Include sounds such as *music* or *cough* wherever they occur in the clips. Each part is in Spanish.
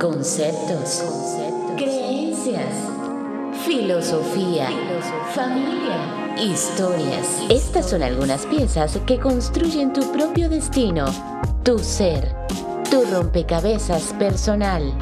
conceptos, creencias, filosofía, familia, historias. Estas son algunas piezas que construyen tu propio destino, tu ser, tu rompecabezas personal.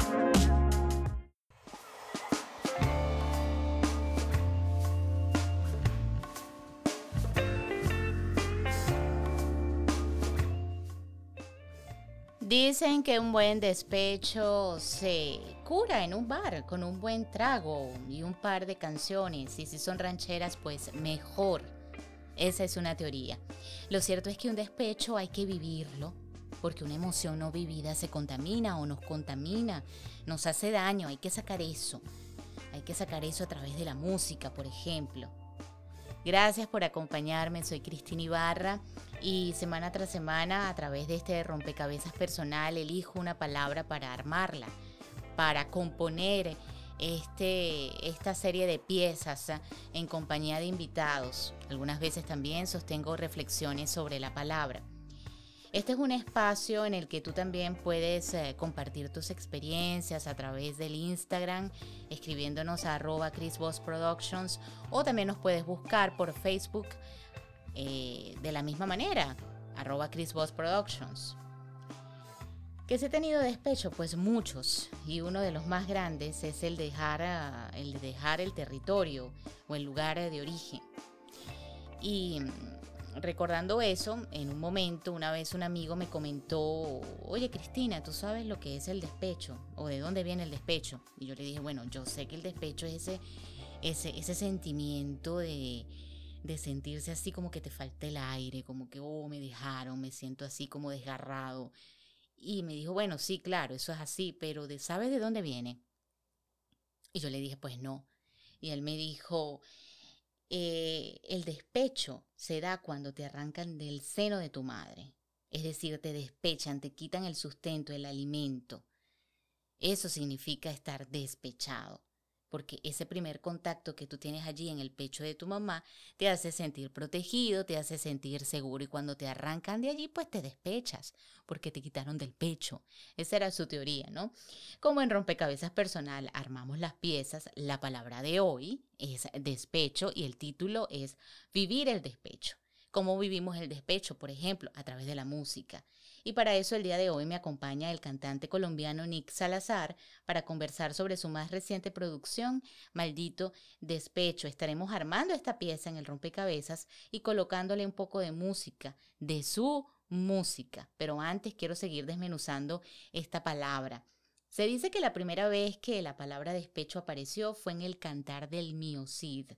Que un buen despecho se cura en un bar con un buen trago y un par de canciones. Y si son rancheras, pues mejor. Esa es una teoría. Lo cierto es que un despecho hay que vivirlo, porque una emoción no vivida se contamina o nos contamina, nos hace daño, hay que sacar eso. Hay que sacar eso a través de la música, por ejemplo. Gracias por acompañarme, soy Cristina Ibarra y semana tras semana a través de este rompecabezas personal elijo una palabra para armarla, para componer este, esta serie de piezas en compañía de invitados. Algunas veces también sostengo reflexiones sobre la palabra. Este es un espacio en el que tú también puedes eh, compartir tus experiencias a través del Instagram, escribiéndonos a arroba Productions o también nos puedes buscar por Facebook eh, de la misma manera, arroba Productions. ¿Qué se ha tenido despecho? Pues muchos, y uno de los más grandes es el dejar, ah, el dejar el territorio o el lugar de origen. Y recordando eso, en un momento, una vez un amigo me comentó, oye Cristina, ¿tú sabes lo que es el despecho? ¿O de dónde viene el despecho? Y yo le dije, bueno, yo sé que el despecho es ese, ese, ese sentimiento de, de sentirse así como que te falta el aire, como que, oh, me dejaron, me siento así como desgarrado. Y me dijo, bueno, sí, claro, eso es así, pero ¿sabes de dónde viene? Y yo le dije, pues no. Y él me dijo, eh, el despecho se da cuando te arrancan del seno de tu madre. Es decir, te despechan, te quitan el sustento, el alimento. Eso significa estar despechado porque ese primer contacto que tú tienes allí en el pecho de tu mamá te hace sentir protegido, te hace sentir seguro y cuando te arrancan de allí pues te despechas porque te quitaron del pecho. Esa era su teoría, ¿no? Como en rompecabezas personal armamos las piezas, la palabra de hoy es despecho y el título es vivir el despecho. ¿Cómo vivimos el despecho? Por ejemplo, a través de la música. Y para eso el día de hoy me acompaña el cantante colombiano Nick Salazar para conversar sobre su más reciente producción, Maldito Despecho. Estaremos armando esta pieza en el rompecabezas y colocándole un poco de música, de su música. Pero antes quiero seguir desmenuzando esta palabra. Se dice que la primera vez que la palabra despecho apareció fue en el cantar del miocid.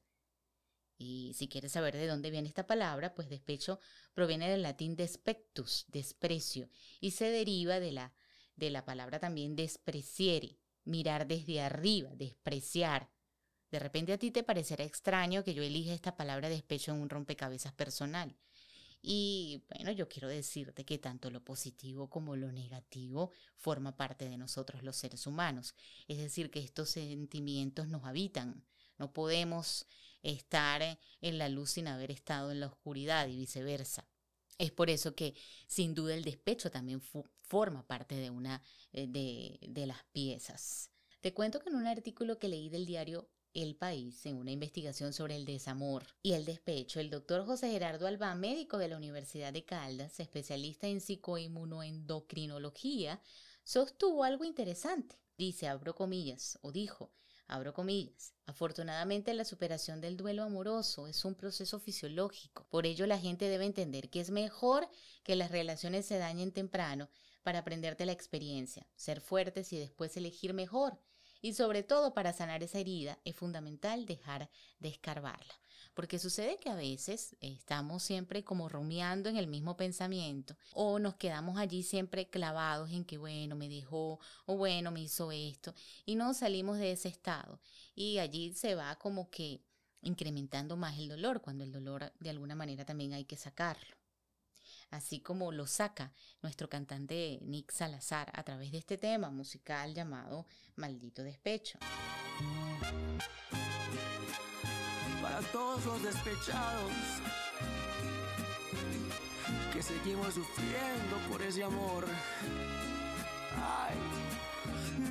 Y si quieres saber de dónde viene esta palabra, pues despecho proviene del latín despectus, desprecio, y se deriva de la, de la palabra también despreciere, mirar desde arriba, despreciar. De repente a ti te parecerá extraño que yo elija esta palabra despecho en un rompecabezas personal. Y bueno, yo quiero decirte que tanto lo positivo como lo negativo forma parte de nosotros los seres humanos. Es decir, que estos sentimientos nos habitan. No podemos estar en la luz sin haber estado en la oscuridad y viceversa. Es por eso que sin duda el despecho también forma parte de una eh, de, de las piezas. Te cuento que en un artículo que leí del diario el País, en una investigación sobre el desamor y el despecho, el doctor José Gerardo Albán, médico de la Universidad de Caldas, especialista en psicoinmunoendocrinología, sostuvo algo interesante. Dice, abro comillas, o dijo, Abro comillas. Afortunadamente la superación del duelo amoroso es un proceso fisiológico. Por ello la gente debe entender que es mejor que las relaciones se dañen temprano para aprenderte la experiencia, ser fuertes y después elegir mejor. Y sobre todo para sanar esa herida es fundamental dejar de escarbarla. Porque sucede que a veces estamos siempre como rumiando en el mismo pensamiento o nos quedamos allí siempre clavados en que, bueno, me dejó o bueno, me hizo esto y no salimos de ese estado. Y allí se va como que incrementando más el dolor, cuando el dolor de alguna manera también hay que sacarlo. Así como lo saca nuestro cantante Nick Salazar a través de este tema musical llamado Maldito Despecho para todos los despechados que seguimos sufriendo por ese amor.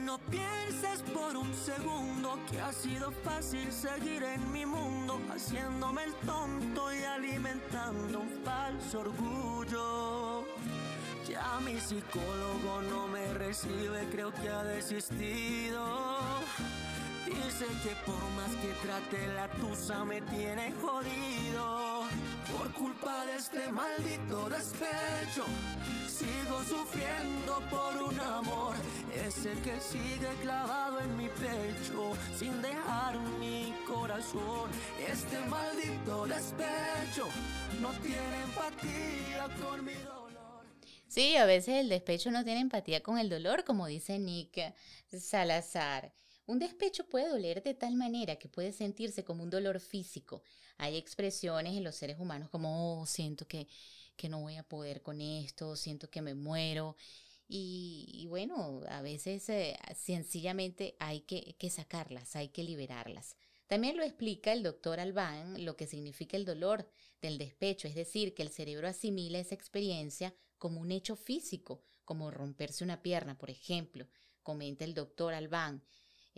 no pienses por un segundo que ha sido fácil seguir en mi mundo, haciéndome el tonto y alimentando un falso orgullo. Ya mi psicólogo no me recibe, creo que ha desistido. Dice que por más que trate la tusa me tiene jodido. Por culpa de este maldito despecho, sigo sufriendo por un amor. Ese que sigue clavado en mi pecho, sin dejar mi corazón. Este maldito despecho no tiene empatía con mi dolor. Sí, a veces el despecho no tiene empatía con el dolor, como dice Nick Salazar. Un despecho puede doler de tal manera que puede sentirse como un dolor físico. Hay expresiones en los seres humanos como, oh, siento que, que no voy a poder con esto, siento que me muero. Y, bueno, a veces eh, sencillamente hay que, que sacarlas, hay que liberarlas. También lo explica el doctor Albán lo que significa el dolor del despecho, es decir, que el cerebro asimila esa experiencia como un hecho físico, como romperse una pierna, por ejemplo, comenta el doctor Albán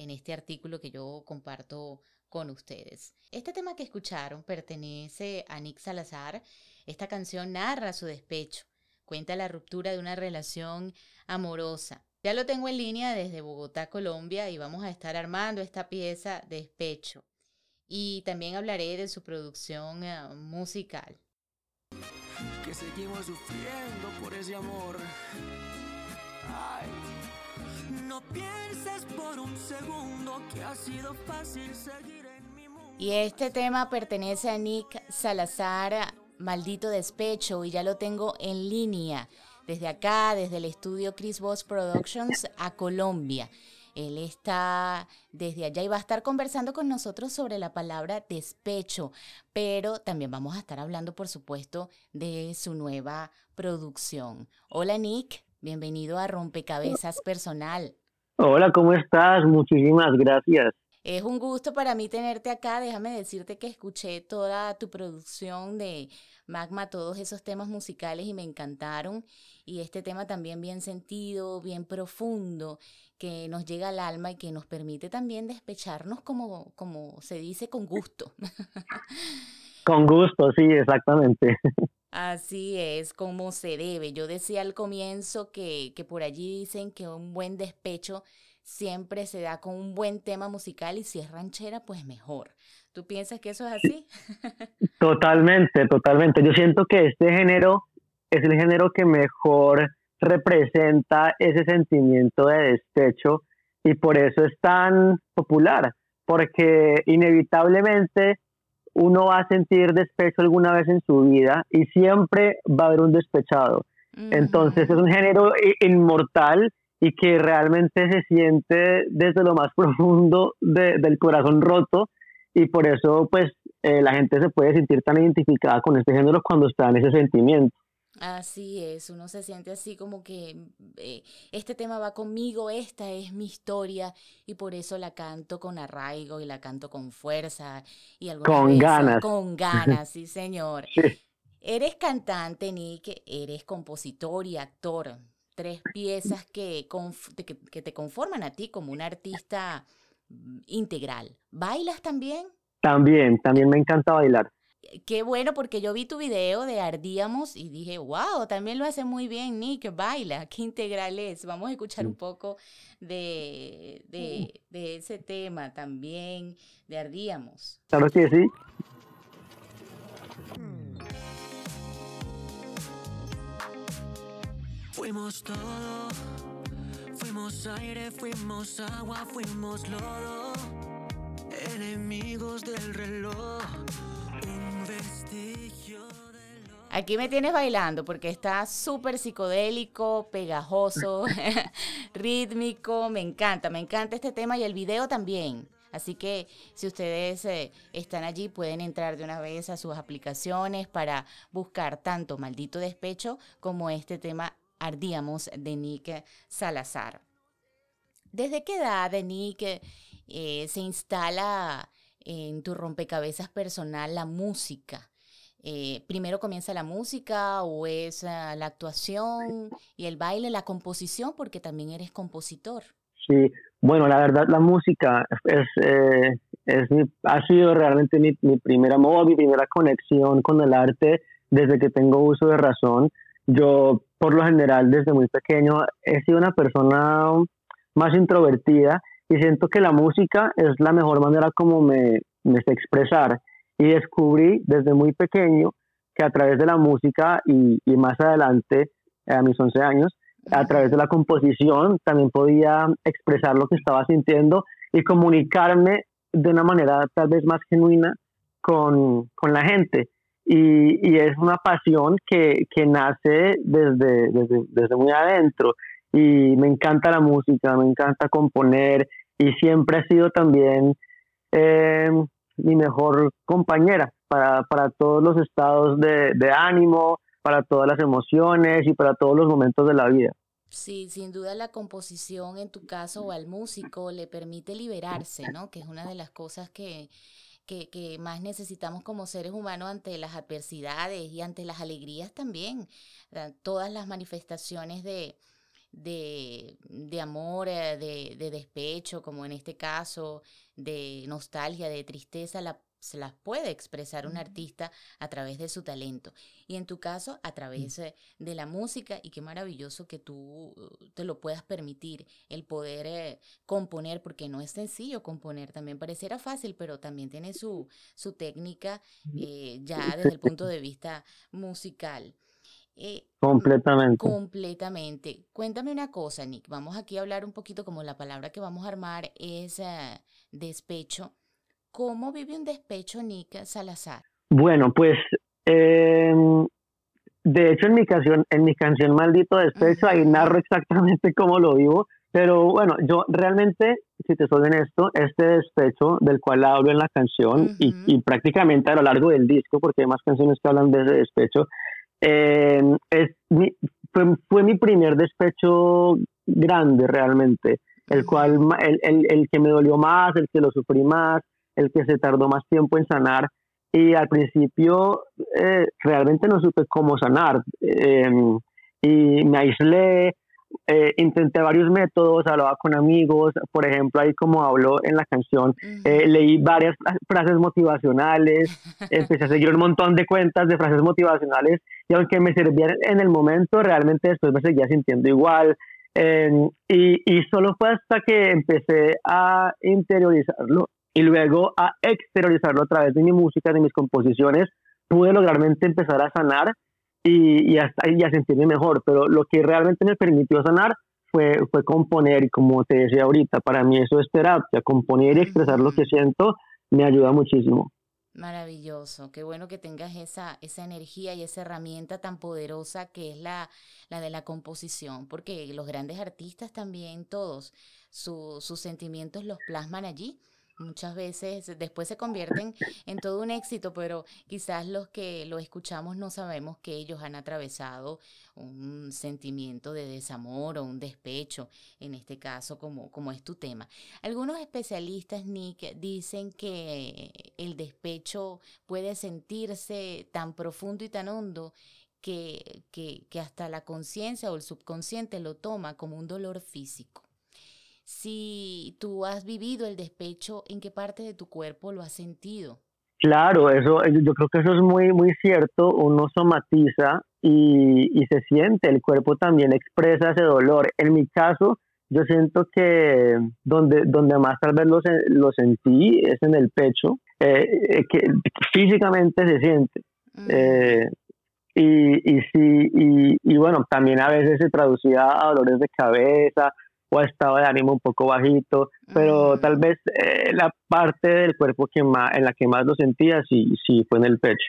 en este artículo que yo comparto con ustedes. Este tema que escucharon pertenece a Nick Salazar. Esta canción narra su despecho, cuenta la ruptura de una relación amorosa. Ya lo tengo en línea desde Bogotá, Colombia, y vamos a estar armando esta pieza Despecho. Y también hablaré de su producción eh, musical. Que seguimos sufriendo por ese amor. No pienses por un segundo que ha sido fácil seguir en mi mundo. Y este tema pertenece a Nick Salazar, Maldito Despecho, y ya lo tengo en línea, desde acá, desde el estudio Chris Voss Productions a Colombia. Él está desde allá y va a estar conversando con nosotros sobre la palabra despecho, pero también vamos a estar hablando, por supuesto, de su nueva producción. Hola Nick, bienvenido a Rompecabezas Personal. Hola, ¿cómo estás? Muchísimas gracias. Es un gusto para mí tenerte acá. Déjame decirte que escuché toda tu producción de Magma, todos esos temas musicales y me encantaron. Y este tema también bien sentido, bien profundo, que nos llega al alma y que nos permite también despecharnos como, como se dice, con gusto. *laughs* Con gusto, sí, exactamente. *laughs* Así es, como se debe. Yo decía al comienzo que, que por allí dicen que un buen despecho siempre se da con un buen tema musical y si es ranchera, pues mejor. ¿Tú piensas que eso es así? *laughs* Totalmente, totalmente. Yo siento que este género es el género que mejor representa ese sentimiento de despecho y por eso es tan popular, porque inevitablemente uno va a sentir despecho alguna vez en su vida y siempre va a haber un despechado. Entonces es un género inmortal y que realmente se siente desde lo más *laughs* profundo del corazón roto y por eso pues eh, la gente se puede sentir tan identificada con este género cuando está en ese sentimiento. Así es, uno se siente así como que eh, este tema va conmigo, esta es mi historia y por eso la canto con arraigo y la canto con fuerza y con ganas. Con ganas, sí señor. *laughs* Eres cantante, Nick, eres compositor y actor. Tres piezas que, que, que te conforman a ti como un artista mm, integral. ¿Bailas también? También, también me encanta bailar qué bueno porque yo vi tu video de Ardíamos y dije, wow, también lo hace muy bien Nick, baila, qué integral es. Vamos a escuchar un poco de, de, de ese tema también, de Ardíamos. Claro que sí. Fuimos todo, fuimos aire, fuimos agua, fuimos lodo, enemigos del reloj Aquí me tienes bailando porque está súper psicodélico, pegajoso, *laughs* rítmico, me encanta, me encanta este tema y el video también. Así que si ustedes eh, están allí pueden entrar de una vez a sus aplicaciones para buscar tanto Maldito Despecho como este tema Ardíamos de Nick Salazar. ¿Desde qué edad, Nick, eh, se instala en tu rompecabezas personal la música? Eh, primero comienza la música o es ah, la actuación y el baile, la composición, porque también eres compositor. Sí, bueno, la verdad la música es, eh, es ha sido realmente mi, mi primer amor, mi primera conexión con el arte desde que tengo uso de razón. Yo, por lo general, desde muy pequeño he sido una persona más introvertida y siento que la música es la mejor manera como me, me sé expresar y descubrí desde muy pequeño que a través de la música y, y más adelante, a mis 11 años, a través de la composición también podía expresar lo que estaba sintiendo y comunicarme de una manera tal vez más genuina con, con la gente. Y, y, es una pasión que, que nace desde, desde, desde, muy adentro. Y me encanta la música, me encanta componer y siempre ha sido también eh, mi mejor compañera para, para todos los estados de, ánimo, para todas las emociones y para todos los momentos de la vida. Sí, sin duda la composición en tu caso o al músico le permite liberarse, ¿no? Que es una de las cosas que, que, más necesitamos como seres humanos ante las adversidades y ante las alegrías también. Todas las manifestaciones de, de, de amor, eh, de, de, despecho, como en este caso, de nostalgia, de tristeza, la, se las puede expresar un artista a través de su talento. Y en tu caso, a través eh, de la música, y qué maravilloso que tú uh, te lo puedas permitir, el poder eh, componer, porque no es sencillo componer, también pareciera fácil, pero también tiene su, su técnica eh, ya desde el punto de vista musical. Eh, completamente. Completamente. Cuéntame una cosa, Nick. Vamos aquí a hablar un poquito como la palabra que vamos a armar es uh, despecho. ¿Cómo vive un despecho Nick Salazar? Bueno, pues eh, de hecho en mi canción, en mi canción Maldito Despecho, ahí narro exactamente *laughs* cómo lo vivo. Pero bueno, yo realmente, si te soy honesto, este despecho del cual hablo en la canción uh -huh. y, y, prácticamente a lo largo del disco, porque hay más canciones que hablan de ese despecho, eh, es mi, fue, fue, mi primer despecho grande realmente, el cual, el, el, el, que me dolió más, el que lo sufrí más, el que se tardó más tiempo en sanar. Y al principio eh, realmente no supe cómo sanar. Eh, y me aislé, eh, intenté varios métodos, hablaba con amigos, por ejemplo, ahí como hablo en la canción, eh, leí varias frases motivacionales, *laughs* empecé a seguir un montón de cuentas de frases motivacionales y aunque me servían en el momento, realmente después me seguía sintiendo igual. Eh, y, y solo fue hasta que empecé a interiorizarlo y luego a exteriorizarlo a través de mi música, de mis composiciones, pude lograrmente empezar a sanar y, y, hasta, y a sentirme mejor, pero lo que realmente me permitió sanar fue, fue componer y como te decía ahorita, para mí eso es terapia, componer y expresar lo que siento me ayuda muchísimo. Maravilloso, qué bueno que tengas esa, esa energía y esa herramienta tan poderosa que es la, la de la composición, porque los grandes artistas también, todos, su, sus sentimientos los plasman allí muchas veces después se convierten en todo un éxito, pero quizás los que lo escuchamos no sabemos que ellos han atravesado un sentimiento de desamor o un despecho, en este caso como, como es tu tema. Algunos especialistas, Nick, dicen que el despecho puede sentirse tan profundo y tan hondo que, que, que hasta la conciencia o el subconsciente lo toma como un dolor físico si tú has vivido el despecho, ¿en qué parte de tu cuerpo lo has sentido? Claro, eso, yo creo que eso es muy, muy cierto. Uno somatiza y, y se siente, el cuerpo también expresa ese dolor. En mi caso, yo siento que donde, donde más tal vez lo, lo sentí es en el pecho, eh, eh que físicamente se siente. Mm. Eh, y, y, sí, y, y bueno, también a veces se traducía a dolores de cabeza, o estado de ánimo un poco bajito, pero mm. tal vez eh, la parte del cuerpo que más, en la que más lo sentía sí, sí fue en el pecho.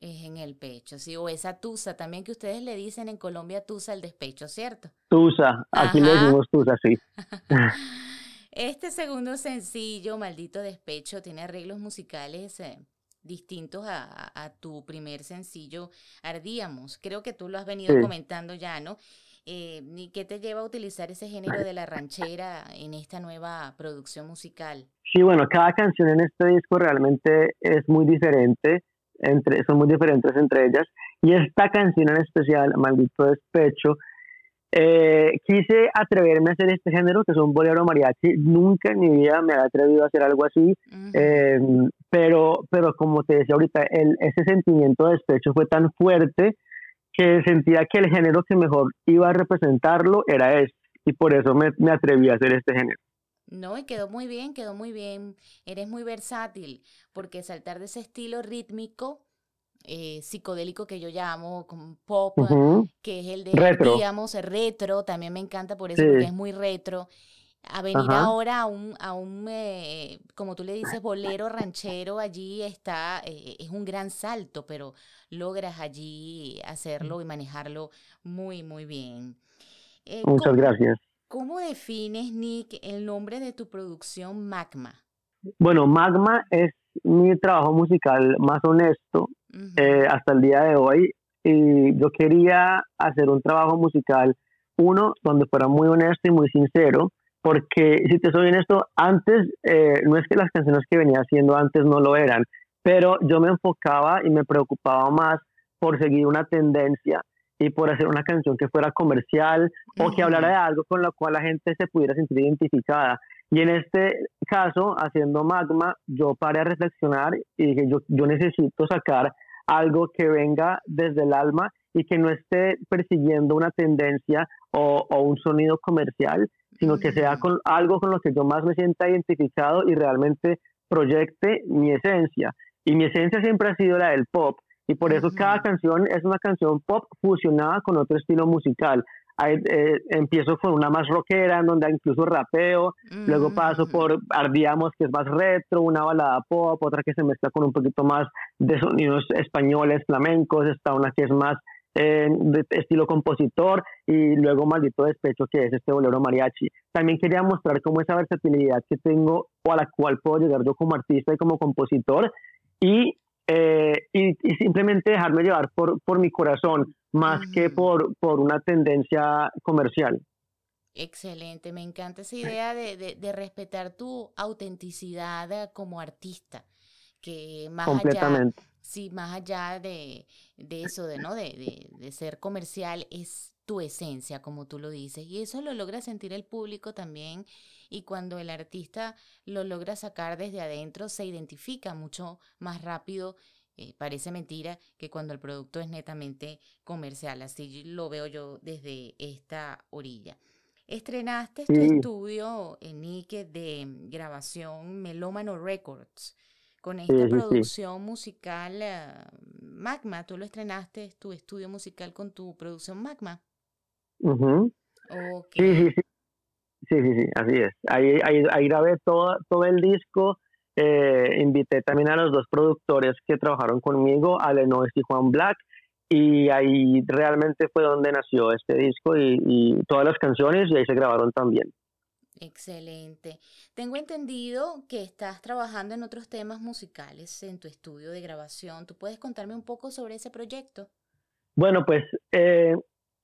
Es en el pecho, sí, o esa tusa también que ustedes le dicen en Colombia tusa el despecho, ¿cierto? Tusa, aquí Ajá. le decimos tusa, sí. *laughs* este segundo sencillo, Maldito Despecho, tiene arreglos musicales eh, distintos a, a, a, tu primer sencillo, Ardíamos. Creo que tú lo has venido sí. comentando ya, ¿no? Eh, ¿Y qué te lleva a utilizar ese género de la ranchera en esta nueva producción musical? Sí, bueno, cada canción en este disco realmente es muy diferente. entre, son muy diferentes entre ellas. Y esta canción en especial, Maldito Despecho, eh, quise atreverme a hacer este género, que es un bolero mariachi. Nunca en mi vida me había atrevido a hacer algo así. Em, pero, pero como te decía ahorita, el, ese sentimiento de despecho fue tan fuerte que sentía que el género que mejor iba a representarlo era este. Y por eso me, me atreví a hacer este género. No, y quedó muy bien, quedó muy bien. Eres muy versátil, porque saltar de ese estilo rítmico eh, psicodélico que yo llamo como pop, que es el de, retro. digamos, retro, también me encanta por eso, porque es muy retro. A venir ahora a un, a un eh, como tú le dices, bolero ranchero, allí está, eh, es un gran salto, pero logras allí hacerlo y manejarlo muy, muy bien. Muchas gracias. ¿Cómo defines, Nick, el nombre de tu producción Magma? Bueno, Magma es mi trabajo musical más honesto eh, hasta el día de hoy y yo quería hacer un trabajo musical, uno, donde fuera muy honesto y muy sincero, porque si te soy honesto, antes, eh, no es que las canciones que venía haciendo antes no lo eran, pero yo me enfocaba y me preocupaba más por seguir una tendencia y por hacer una canción que fuera comercial o que hablara de algo con lo cual la gente se pudiera sentir identificada. Y en este caso, haciendo Magma, yo paré a reflexionar y dije, yo, yo necesito sacar algo que venga desde el alma y que no esté persiguiendo una tendencia o, o un sonido comercial, sino que sea con algo con lo que yo más me sienta identificado y realmente proyecte mi esencia. Y mi esencia siempre ha sido la del pop. Y por eso cada canción es una canción pop fusionada con otro estilo musical. Eh, empiezo con una más rockera, en donde incluso rapeo, luego paso por Ardíamos, que es más retro, una balada pop, otra que se mezcla con un poquito más de sonidos españoles, flamencos, está una que es más eh, de estilo compositor y luego Maldito Despecho, que es este bolero mariachi. También quería mostrar cómo esa versatilidad que tengo o a la cual puedo llegar yo como artista y como compositor y eh, y, simplemente dejarme llevar por, por mi corazón más que mm. por, por una tendencia comercial. Excelente, me encanta esa idea de, de, respetar tu autenticidad como artista, que más allá, sí, más allá de, de eso, de, ¿no? De, de, ser comercial, es tu esencia, como tú lo dices, y eso lo logra sentir el público también y cuando el artista lo logra sacar desde adentro se identifica mucho más rápido. Eh, parece mentira que cuando el producto es netamente comercial, así lo veo yo desde esta orilla. Estrenaste tu estudio en Ike de grabación Melómano Records con esta producción musical eh, Magma. Tú lo estrenaste, tu estudio musical con tu producción Magma. Sí, sí, sí. Sí, sí, sí, así es. Ahí, ahí, ahí grabé todo, todo el disco. Eh, invité también a los dos productores que trabajaron conmigo, Alenois y Juan Black, y ahí realmente fue donde nació este disco y, y todas las canciones y ahí se grabaron también. Excelente. Tengo entendido que estás trabajando en otros temas musicales en tu estudio de grabación. ¿Tú puedes contarme un poco sobre ese proyecto? Bueno, pues eh,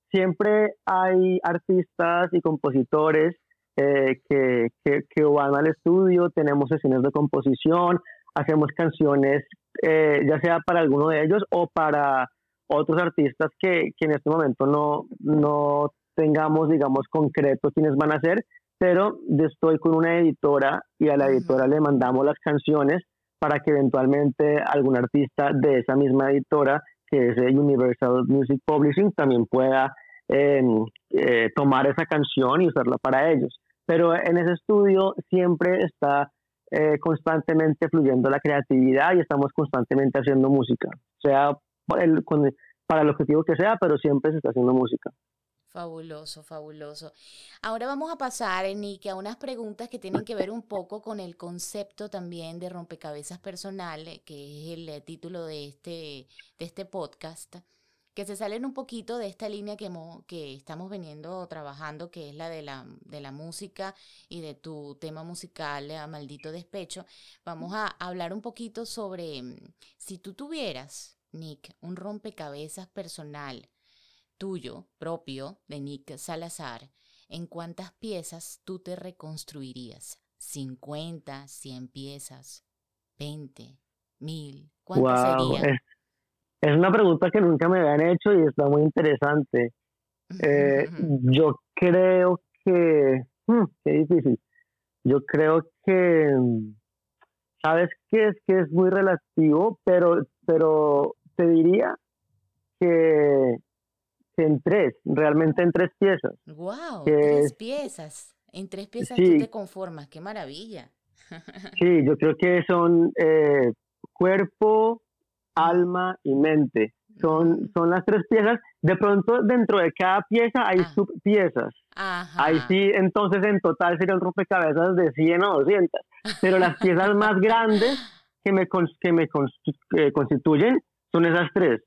siempre hay artistas y compositores eh, que, que, van al estudio, tenemos sesiones de composición, hacemos canciones, eh, ya sea para alguno de ellos o para otros artistas que, que en este momento no, no tengamos, digamos, concreto quiénes van a ser, pero yo estoy con una editora y a la editora le mandamos las canciones para que eventualmente algún artista de esa misma editora, que es Universal Music Publishing, también pueda em, eh, tomar esa canción y usarla para ellos. Pero en ese estudio siempre está eh, constantemente fluyendo la creatividad y estamos constantemente haciendo música, sea el, para el objetivo que sea, pero siempre se está haciendo música. Fabuloso, fabuloso. Ahora vamos a pasar, Nick, a unas preguntas que tienen que ver un poco con el concepto también de rompecabezas personal, que es el título de este, de este podcast que se salen un poquito de esta línea que, que estamos veniendo trabajando, que es la de, la de la música y de tu tema musical, a Maldito Despecho. Vamos a hablar un poquito sobre si tú tuvieras, Nick, un rompecabezas personal tuyo, propio, de Nick Salazar, ¿en cuántas piezas tú te reconstruirías? ¿50, 100 piezas? ¿20, 1000, wow, Es, es, una pregunta que nunca me habían hecho y está muy interesante. Eh, yo creo que, hmm, qué difícil. Yo creo que, sabes que es que es muy relativo, pero, pero te diría que, en tres, realmente en tres piezas. Wow, tres piezas. En tres piezas tú te conformas, qué maravilla. sí, yo creo que son eh, cuerpo, alma y mente. Son, son las tres piezas. De pronto, dentro de cada pieza hay ah. subpiezas. Ahí sí, entonces en total sería un rompecabezas de 100 o 200. Pero las piezas más grandes *laughs* que me, que me constituyen son esas tres.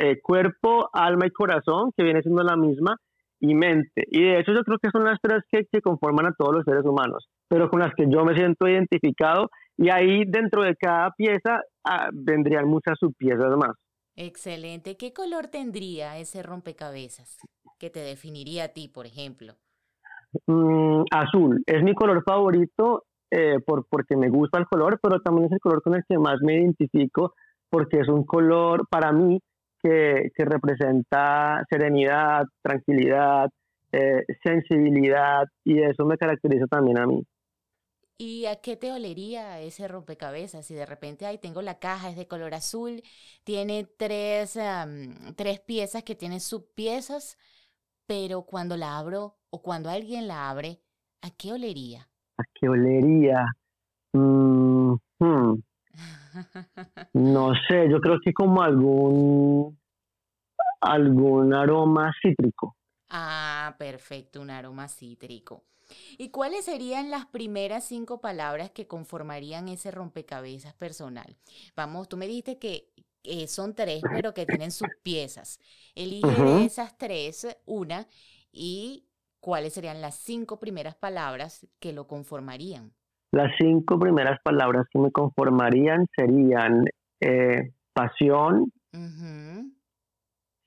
Eh, cuerpo, alma y corazón, que viene siendo la misma, y mente. Y de hecho yo creo que son las tres que, que conforman a todos los seres humanos, pero con las que yo me siento identificado. Y ahí dentro de cada pieza ah, vendrían muchas subpiezas más. Excelente. ¿Qué color tendría ese rompecabezas que te definiría a ti, por ejemplo? Mm, azul. Es mi color favorito eh, por, porque me gusta el color, pero también es el color con el que más me identifico porque es un color para mí que, que representa serenidad, tranquilidad, eh, sensibilidad y eso me caracteriza también a mí. ¿Y a qué te olería ese rompecabezas? Si de repente, ahí tengo la caja, es de color azul, tiene tres, tres piezas que tienen subpiezas, pero cuando la abro o cuando alguien la abre, ¿a qué olería? ¿A qué olería? Mm, hmm. No sé, yo creo que como algún algún aroma cítrico. Ah, perfecto, un aroma cítrico. ¿Y cuáles serían las primeras cinco palabras que conformarían ese rompecabezas personal? Vamos, tú me dijiste que son tres, pero que tienen sus piezas. Elige de esas tres una y cuáles serían las cinco primeras palabras que lo conformarían. Las cinco primeras palabras que me conformarían serían eh, pasión,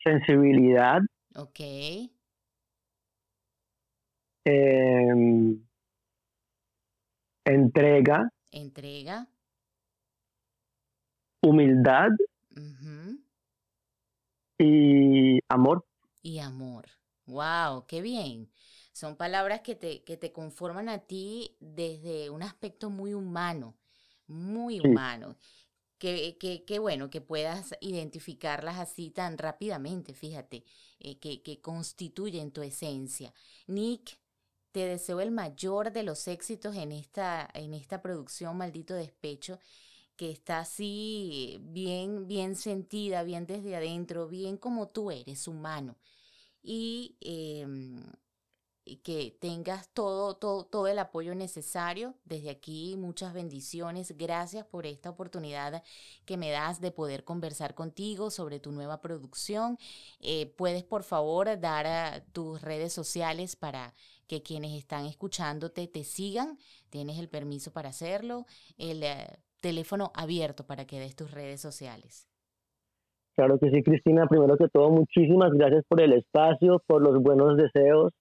sensibilidad, em, entrega, entrega, humildad. Y amor. Y amor. Wow, qué bien. Son palabras que te, que te conforman a ti desde un aspecto muy humano, muy humano. Qué, que, bueno que puedas identificarlas así tan rápidamente, fíjate, eh, que, que constituyen tu esencia. Nick, te deseo el mayor de los éxitos en esta, en esta producción, Maldito Despecho, que está así bien, bien sentida, bien desde adentro, bien como tú eres, humano. Y em, que tengas todo, todo, todo el apoyo necesario. Desde aquí, muchas bendiciones. Gracias por esta oportunidad que me das de poder conversar contigo sobre tu nueva producción. Eh, puedes, por favor, dar a tus redes sociales para que quienes están escuchándote te sigan. Tienes el permiso para hacerlo. El eh, teléfono abierto para que des tus redes sociales. Claro que sí, Cristina. Primero que todo, muchísimas gracias por el espacio, por los buenos deseos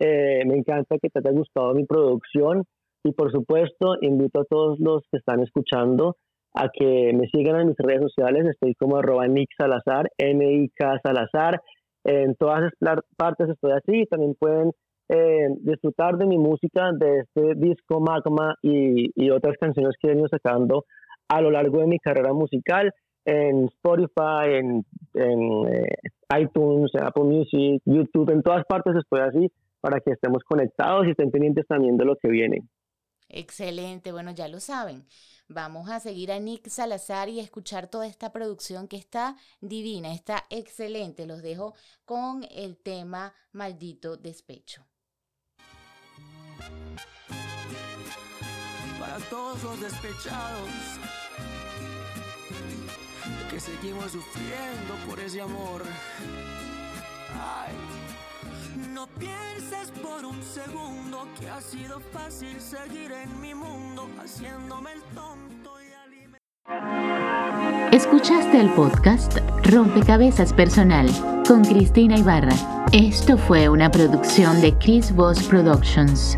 eh, me encanta que te haya gustado mi producción y por supuesto invito a todos los que están escuchando a que me sigan en mis redes sociales. Estoy como arroba Nick Salazar, N-I-K Salazar. En todas partes estoy así. También pueden eh, disfrutar de mi música, de este disco Magma y, otras canciones que he venido sacando a lo largo de mi carrera musical en Spotify, en, eh, iTunes, Apple Music, YouTube, en todas partes estoy así para que estemos conectados y estén pendientes también de lo que viene. Excelente, bueno, ya lo saben. Vamos a seguir a Nick Salazar y escuchar toda esta producción que está divina, está excelente. Los dejo con el tema Maldito Despecho. Para todos los despechados que seguimos sufriendo por ese amor. Ay. No pienses por un segundo que ha sido fácil seguir en mi mundo haciéndome el tonto y Escuchaste el podcast Rompecabezas Personal con Cristina Ibarra. Esto fue una producción de Chris Voss Productions.